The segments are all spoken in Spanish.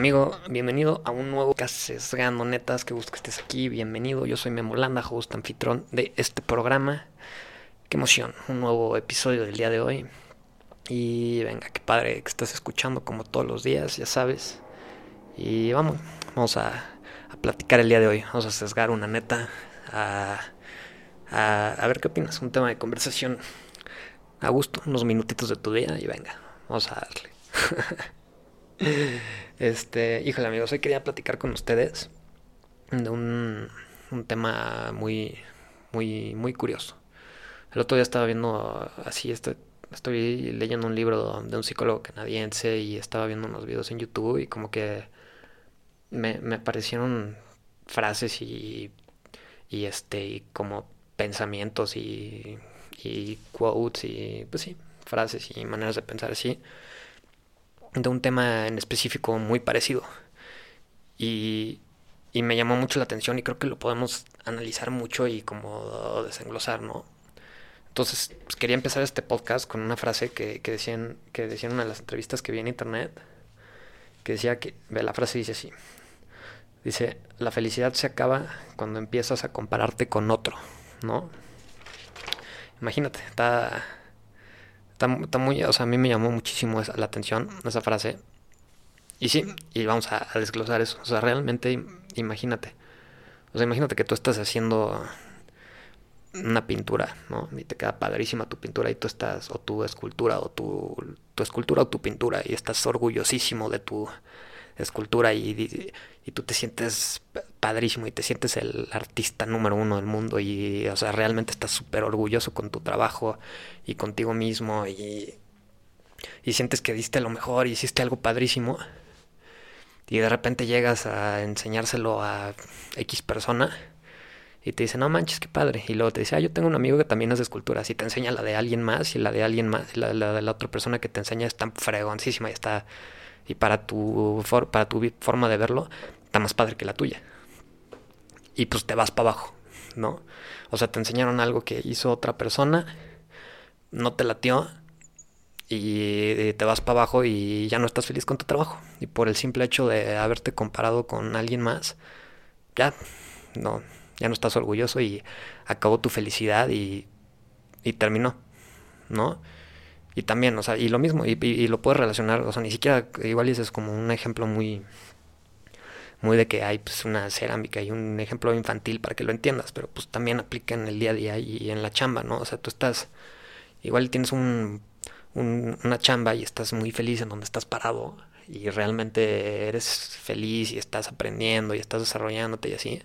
Amigo, bienvenido a un nuevo Sesgando Netas, que gusto que estés aquí, bienvenido. Yo soy Memolanda, host anfitrón de este programa. Qué emoción, un nuevo episodio del día de hoy. Y venga, qué padre que estás escuchando como todos los días, ya sabes. Y vamos, vamos a, platicar el día de hoy. Vamos a sesgar una neta, a, a ver qué opinas. Un tema de conversación a gusto, unos minutitos de tu día y venga, vamos a darle. Este, híjole amigos, hoy quería platicar con ustedes de un, un tema muy, muy, muy curioso. El otro día estaba viendo así, estoy, estoy leyendo un libro de un psicólogo canadiense y estaba viendo unos videos en YouTube y como que me, me aparecieron frases y, y este, y como pensamientos y, y quotes y pues sí, frases y maneras de pensar así de un tema en específico muy parecido. Y, y me llamó mucho la atención y creo que lo podemos analizar mucho y como desenglosar, ¿no? Entonces, pues, quería empezar este podcast con una frase que, que, decían, que decían en una de las entrevistas que vi en internet, que decía que, ve, la frase dice así, dice, la felicidad se acaba cuando empiezas a compararte con otro, ¿no? Imagínate, está Está, muy, o sea, a mí me llamó muchísimo la atención esa frase. Y sí, y vamos a, desglosar eso. O sea, realmente imagínate. O sea, imagínate que tú estás haciendo una pintura, ¿no? Y te queda padrísima tu pintura y tú estás, o tu escultura, o tu, tu escultura o tu pintura, y estás orgullosísimo de tu escultura y, y, tú te sientes padrísimo y te sientes el artista número uno del mundo y, o sea, realmente estás súper orgulloso con tu trabajo y contigo mismo y, y sientes que diste lo mejor y hiciste algo padrísimo y de repente llegas a enseñárselo a X persona y te dice, no manches, qué padre. Y luego te dice, ah, yo tengo un amigo que también hace esculturas y te enseña la de alguien más y la de alguien más, la, la de la otra persona que te enseña está fregoncísima y está y para tu, para tu forma de verlo está más padre que la tuya. Y pues te vas para abajo, ¿no? O sea, te enseñaron algo que hizo otra persona, no te latió y te vas para abajo y ya no estás feliz con tu trabajo. Y por el simple hecho de haberte comparado con alguien más, ya no, ya no estás orgulloso y acabó tu felicidad y, y terminó, ¿no? Y también, o sea, y lo mismo, y, lo puedes relacionar, o sea, ni siquiera, igual es como un ejemplo muy, muy de que hay pues una cerámica y un ejemplo infantil para que lo entiendas, pero pues también aplica en el día a día y en la chamba, ¿no? O sea, tú estás, igual tienes un, una chamba y estás muy feliz en donde estás parado y realmente eres feliz y estás aprendiendo y estás desarrollándote y así.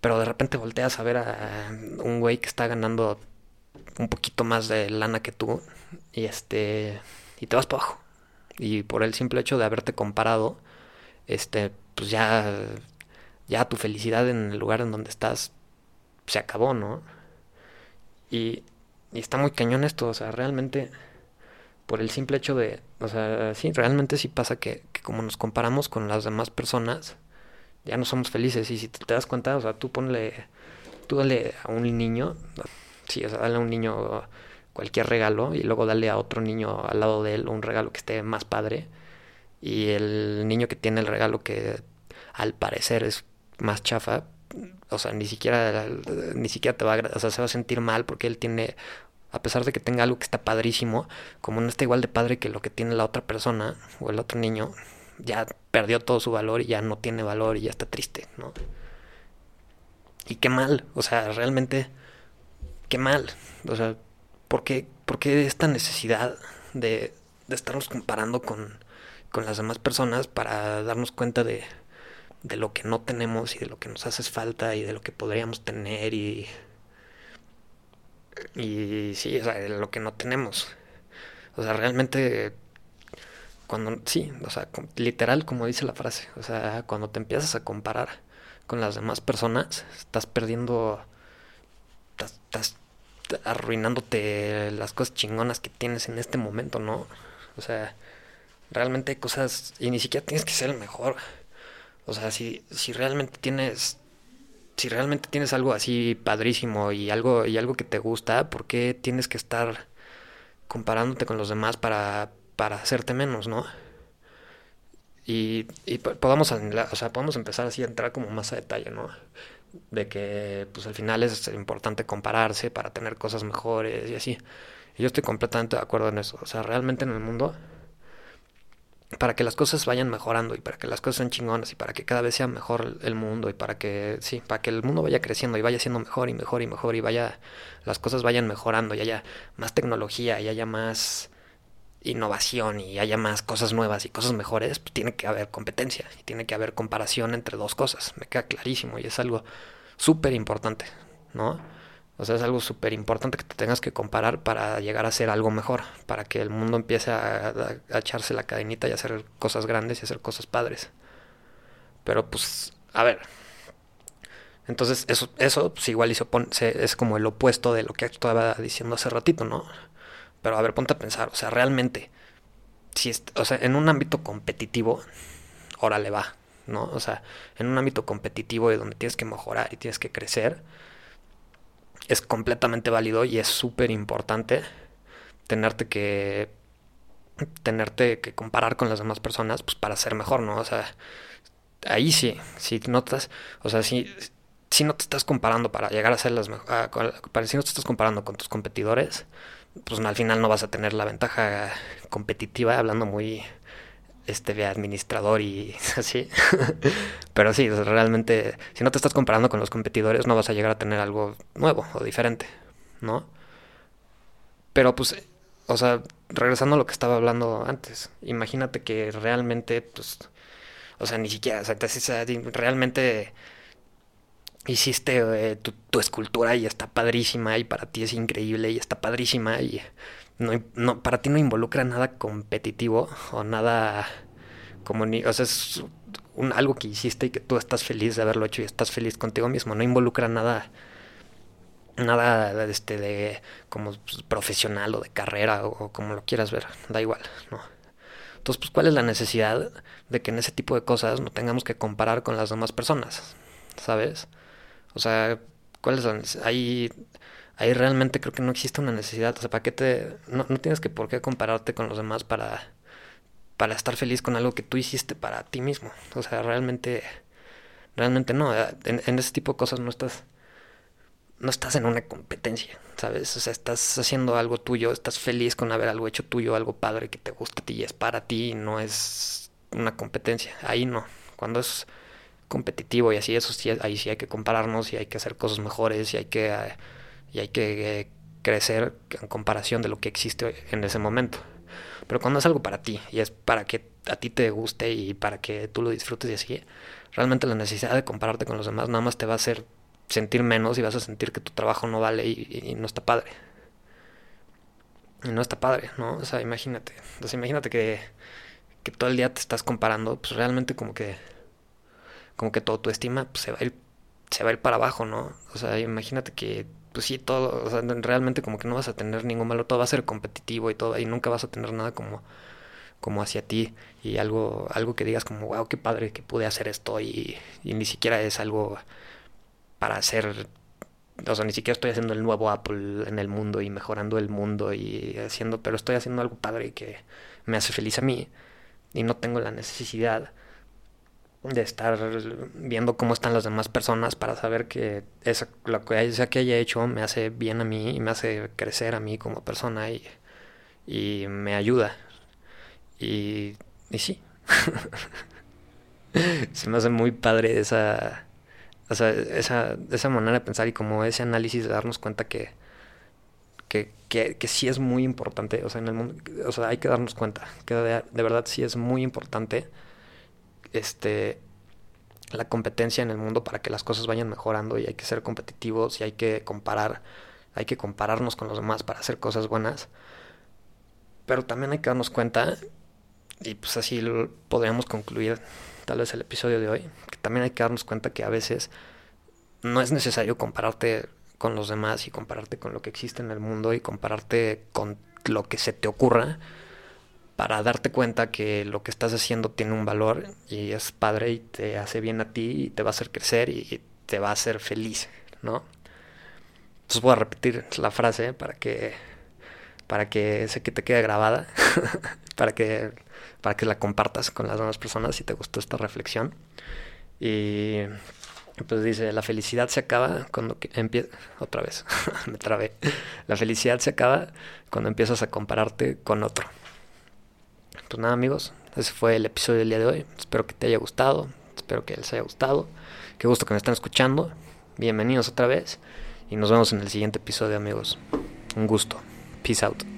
Pero de repente volteas a ver a un güey que está ganando un poquito más de lana que tú y este y te vas para abajo. Y por el simple hecho de haberte comparado, este, pues ya ya tu felicidad en el lugar en donde estás se acabó, ¿no? Y, y está muy cañón esto, o sea, realmente por el simple hecho de, o sea, sí, realmente sí pasa que, como nos comparamos con las demás personas, ya no somos felices. Y si te, te das cuenta, o sea, tú ponle, tú dale a un niño, Sí, o sea, dale a un niño cualquier regalo y luego dale a otro niño al lado de él un regalo que esté más padre. Y el niño que tiene el regalo que al parecer es más chafa, o sea, ni siquiera, ni siquiera te va o sea, se va a sentir mal porque él tiene, a pesar de que tenga algo que está padrísimo, como no está igual de padre que lo que tiene la otra persona o el otro niño, ya perdió todo su valor y ya no tiene valor y ya está triste, ¿no? Y qué mal, o sea, realmente qué mal. O sea, ¿por qué, esta necesidad de, de estarnos comparando con, con, las demás personas para darnos cuenta de, de lo que no tenemos y de lo que nos hace falta y de lo que podríamos tener y, y sí, o sea, de lo que no tenemos. O sea, realmente cuando sí, o sea, literal como dice la frase, o sea, cuando te empiezas a comparar con las demás personas, estás perdiendo estás, arruinándote las cosas chingonas que tienes en este momento, ¿no? O sea, realmente hay cosas y ni siquiera tienes que ser el mejor. O sea, si, si realmente tienes si realmente tienes algo así padrísimo y algo y algo que te gusta, ¿por qué tienes que estar comparándote con los demás para para hacerte menos, ¿no? y, y podamos, o sea, podemos empezar así a entrar como más a detalle, ¿no? De que pues al final es importante compararse para tener cosas mejores y así. Y yo estoy completamente de acuerdo en eso. O sea, realmente en el mundo, para que las cosas vayan mejorando y para que las cosas sean chingonas y para que cada vez sea mejor el mundo y para que, sí, para que el mundo vaya creciendo y vaya siendo mejor y mejor y mejor y vaya, las cosas vayan mejorando y haya más tecnología y haya más innovación y haya más cosas nuevas y cosas mejores, pues tiene que haber competencia y tiene que haber comparación entre dos cosas. Me queda clarísimo y es algo súper importante, ¿no? O sea, es algo súper importante que te tengas que comparar para llegar a ser algo mejor, para que el mundo empiece a, echarse la cadenita y hacer cosas grandes y hacer cosas padres. Pero pues, a ver. Entonces, eso, eso pues igual es como el opuesto de lo que estaba diciendo hace ratito, ¿no? Pero a ver, ponte a pensar, o sea, realmente, si o sea, en un ámbito competitivo, órale va, ¿no? O sea, en un ámbito competitivo y donde tienes que mejorar y tienes que crecer, es completamente válido y es súper importante tenerte que tenerte que comparar con las demás personas pues para ser mejor, ¿no? O sea, ahí sí, si notas, o sea, si, si no te estás comparando para llegar a ser las mejores, si no te estás comparando con tus competidores, pues al final no vas a tener la ventaja competitiva, hablando muy este de administrador y así. Pero sí, realmente, si no te estás comparando con los competidores, no vas a llegar a tener algo nuevo o diferente, ¿no? Pero pues, o sea, regresando a lo que estaba hablando antes, imagínate que realmente, pues, o sea, ni siquiera, o sea, realmente hiciste eh, tu, escultura y está padrísima y para ti es increíble y está padrísima y no, no, para ti no involucra nada competitivo o nada como ni, o sea, es un, algo que hiciste y que tú estás feliz de haberlo hecho y estás feliz contigo mismo, no involucra nada nada este de como profesional o de carrera o, como lo quieras ver, da igual, ¿no? Entonces, pues, ¿cuál es la necesidad de que en ese tipo de cosas no tengamos que comparar con las demás personas? ¿Sabes? O sea, ¿cuáles son? Ahí, ahí realmente creo que no existe una necesidad. O sea, ¿para qué te.? No, no tienes que por qué compararte con los demás para, para estar feliz con algo que tú hiciste para ti mismo. O sea, realmente. Realmente no. En, en ese tipo de cosas no estás. No estás en una competencia, ¿sabes? O sea, estás haciendo algo tuyo, estás feliz con haber algo hecho tuyo, algo padre que te gusta a ti y es para ti, no es una competencia. Ahí no. Cuando es competitivo y así, eso sí, ahí sí hay que compararnos y hay que hacer cosas mejores y hay que, eh, y hay que eh, crecer en comparación de lo que existe en ese momento. Pero cuando es algo para ti y es para que a ti te guste y para que tú lo disfrutes y así, realmente la necesidad de compararte con los demás nada más te va a hacer sentir menos y vas a sentir que tu trabajo no vale y, no está padre. Y no está padre, ¿no? O sea, imagínate. Entonces imagínate que, que todo el día te estás comparando, pues realmente como que como que tu estima pues, se va a ir se va para abajo, ¿no? O sea, imagínate que pues sí, todo, o sea, realmente como que no vas a tener ningún malo, todo va a ser competitivo y todo, y nunca vas a tener nada como, como hacia ti, y algo, algo que digas como, wow, qué padre que pude hacer esto, y, y ni siquiera es algo para hacer, o sea, ni siquiera estoy haciendo el nuevo Apple en el mundo y mejorando el mundo y haciendo, pero estoy haciendo algo padre que me hace feliz a mí, y no tengo la necesidad de estar viendo cómo están las demás personas para saber que esa, lo que sea que haya hecho me hace bien a mí y me hace crecer a mí como persona y, y me ayuda. Y, y sí. Se me hace muy padre esa, esa, esa manera de pensar y como ese análisis de darnos cuenta que, que, que, que, sí es muy importante. O sea, en el o sea, hay que darnos cuenta que de verdad sí es muy importante este, la competencia en el mundo para que las cosas vayan mejorando y hay que ser competitivos y hay que comparar, hay que compararnos con los demás para hacer cosas buenas. Pero también hay que darnos cuenta, y pues así podríamos concluir tal vez el episodio de hoy, que también hay que darnos cuenta que a veces no es necesario compararte con los demás y compararte con lo que existe en el mundo y compararte con lo que se te ocurra, para darte cuenta que lo que estás haciendo tiene un valor y es padre y te hace bien a ti y te va a hacer crecer y te va a hacer feliz, ¿no? Entonces voy a repetir la frase para que para que sé que te quede grabada, para que para que la compartas con las demás personas si te gustó esta reflexión. Y pues dice, la felicidad se acaba cuando. Otra vez, me trabé. La felicidad se acaba cuando empiezas a compararte con otro. Pues nada amigos, ese fue el episodio del día de hoy. Espero que te haya gustado, espero que les haya gustado. Qué gusto que me están escuchando. Bienvenidos otra vez y nos vemos en el siguiente episodio amigos. Un gusto. Peace out.